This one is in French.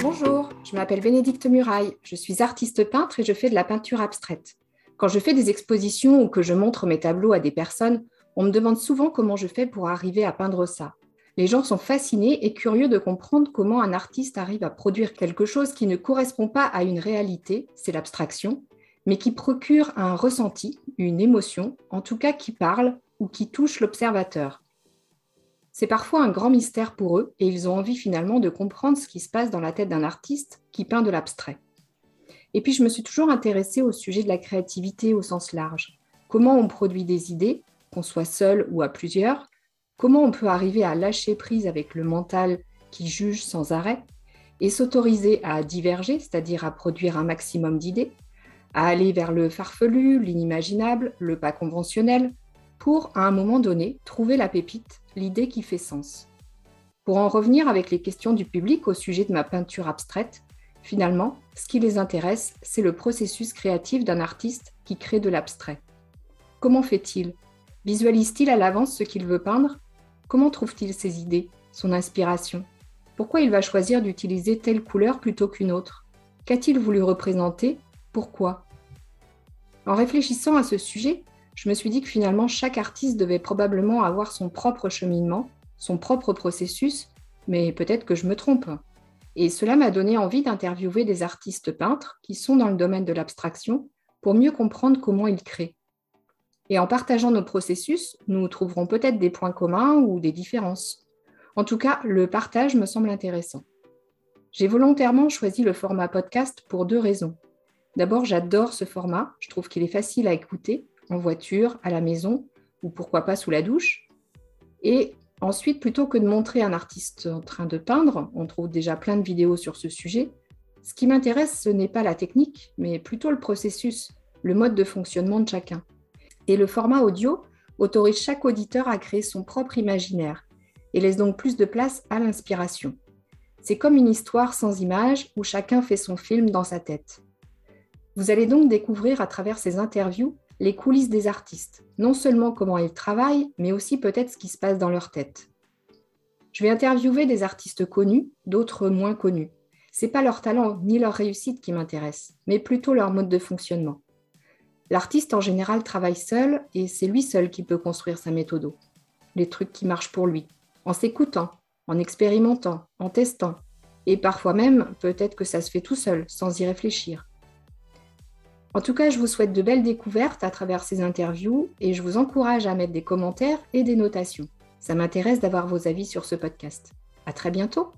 Bonjour, je m'appelle Bénédicte Muraille, je suis artiste peintre et je fais de la peinture abstraite. Quand je fais des expositions ou que je montre mes tableaux à des personnes, on me demande souvent comment je fais pour arriver à peindre ça. Les gens sont fascinés et curieux de comprendre comment un artiste arrive à produire quelque chose qui ne correspond pas à une réalité, c'est l'abstraction, mais qui procure un ressenti, une émotion, en tout cas qui parle ou qui touche l'observateur. C'est parfois un grand mystère pour eux et ils ont envie finalement de comprendre ce qui se passe dans la tête d'un artiste qui peint de l'abstrait. Et puis je me suis toujours intéressée au sujet de la créativité au sens large. Comment on produit des idées, qu'on soit seul ou à plusieurs, comment on peut arriver à lâcher prise avec le mental qui juge sans arrêt et s'autoriser à diverger, c'est-à-dire à produire un maximum d'idées, à aller vers le farfelu, l'inimaginable, le pas conventionnel, pour, à un moment donné, trouver la pépite, l'idée qui fait sens. Pour en revenir avec les questions du public au sujet de ma peinture abstraite, finalement, ce qui les intéresse, c'est le processus créatif d'un artiste qui crée de l'abstrait. Comment fait-il? Visualise-t-il à l'avance ce qu'il veut peindre? Comment trouve-t-il ses idées, son inspiration? Pourquoi il va choisir d'utiliser telle couleur plutôt qu'une autre? Qu'a-t-il voulu représenter? Pourquoi? En réfléchissant à ce sujet, je me suis dit que finalement, chaque artiste devait probablement avoir son propre cheminement, son propre processus, mais peut-être que je me trompe. Et cela m'a donné envie d'interviewer des artistes peintres qui sont dans le domaine de l'abstraction pour mieux comprendre comment ils créent. Et en partageant nos processus, nous trouverons peut-être des points communs ou des différences. En tout cas, le partage me semble intéressant. J'ai volontairement choisi le format podcast pour deux raisons. D'abord, j'adore ce format, je trouve qu'il est facile à écouter en voiture, à la maison ou pourquoi pas sous la douche. Et ensuite, plutôt que de montrer un artiste en train de peindre, on trouve déjà plein de vidéos sur ce sujet, ce qui m'intéresse, ce n'est pas la technique, mais plutôt le processus, le mode de fonctionnement de chacun. Et le format audio autorise chaque auditeur à créer son propre imaginaire et laisse donc plus de place à l'inspiration. C'est comme une histoire sans image où chacun fait son film dans sa tête. Vous allez donc découvrir à travers ces interviews les coulisses des artistes, non seulement comment ils travaillent, mais aussi peut-être ce qui se passe dans leur tête. Je vais interviewer des artistes connus, d'autres moins connus. C'est pas leur talent ni leur réussite qui m'intéresse, mais plutôt leur mode de fonctionnement. L'artiste en général travaille seul et c'est lui seul qui peut construire sa méthode, les trucs qui marchent pour lui, en s'écoutant, en expérimentant, en testant, et parfois même peut-être que ça se fait tout seul, sans y réfléchir. En tout cas, je vous souhaite de belles découvertes à travers ces interviews et je vous encourage à mettre des commentaires et des notations. Ça m'intéresse d'avoir vos avis sur ce podcast. À très bientôt!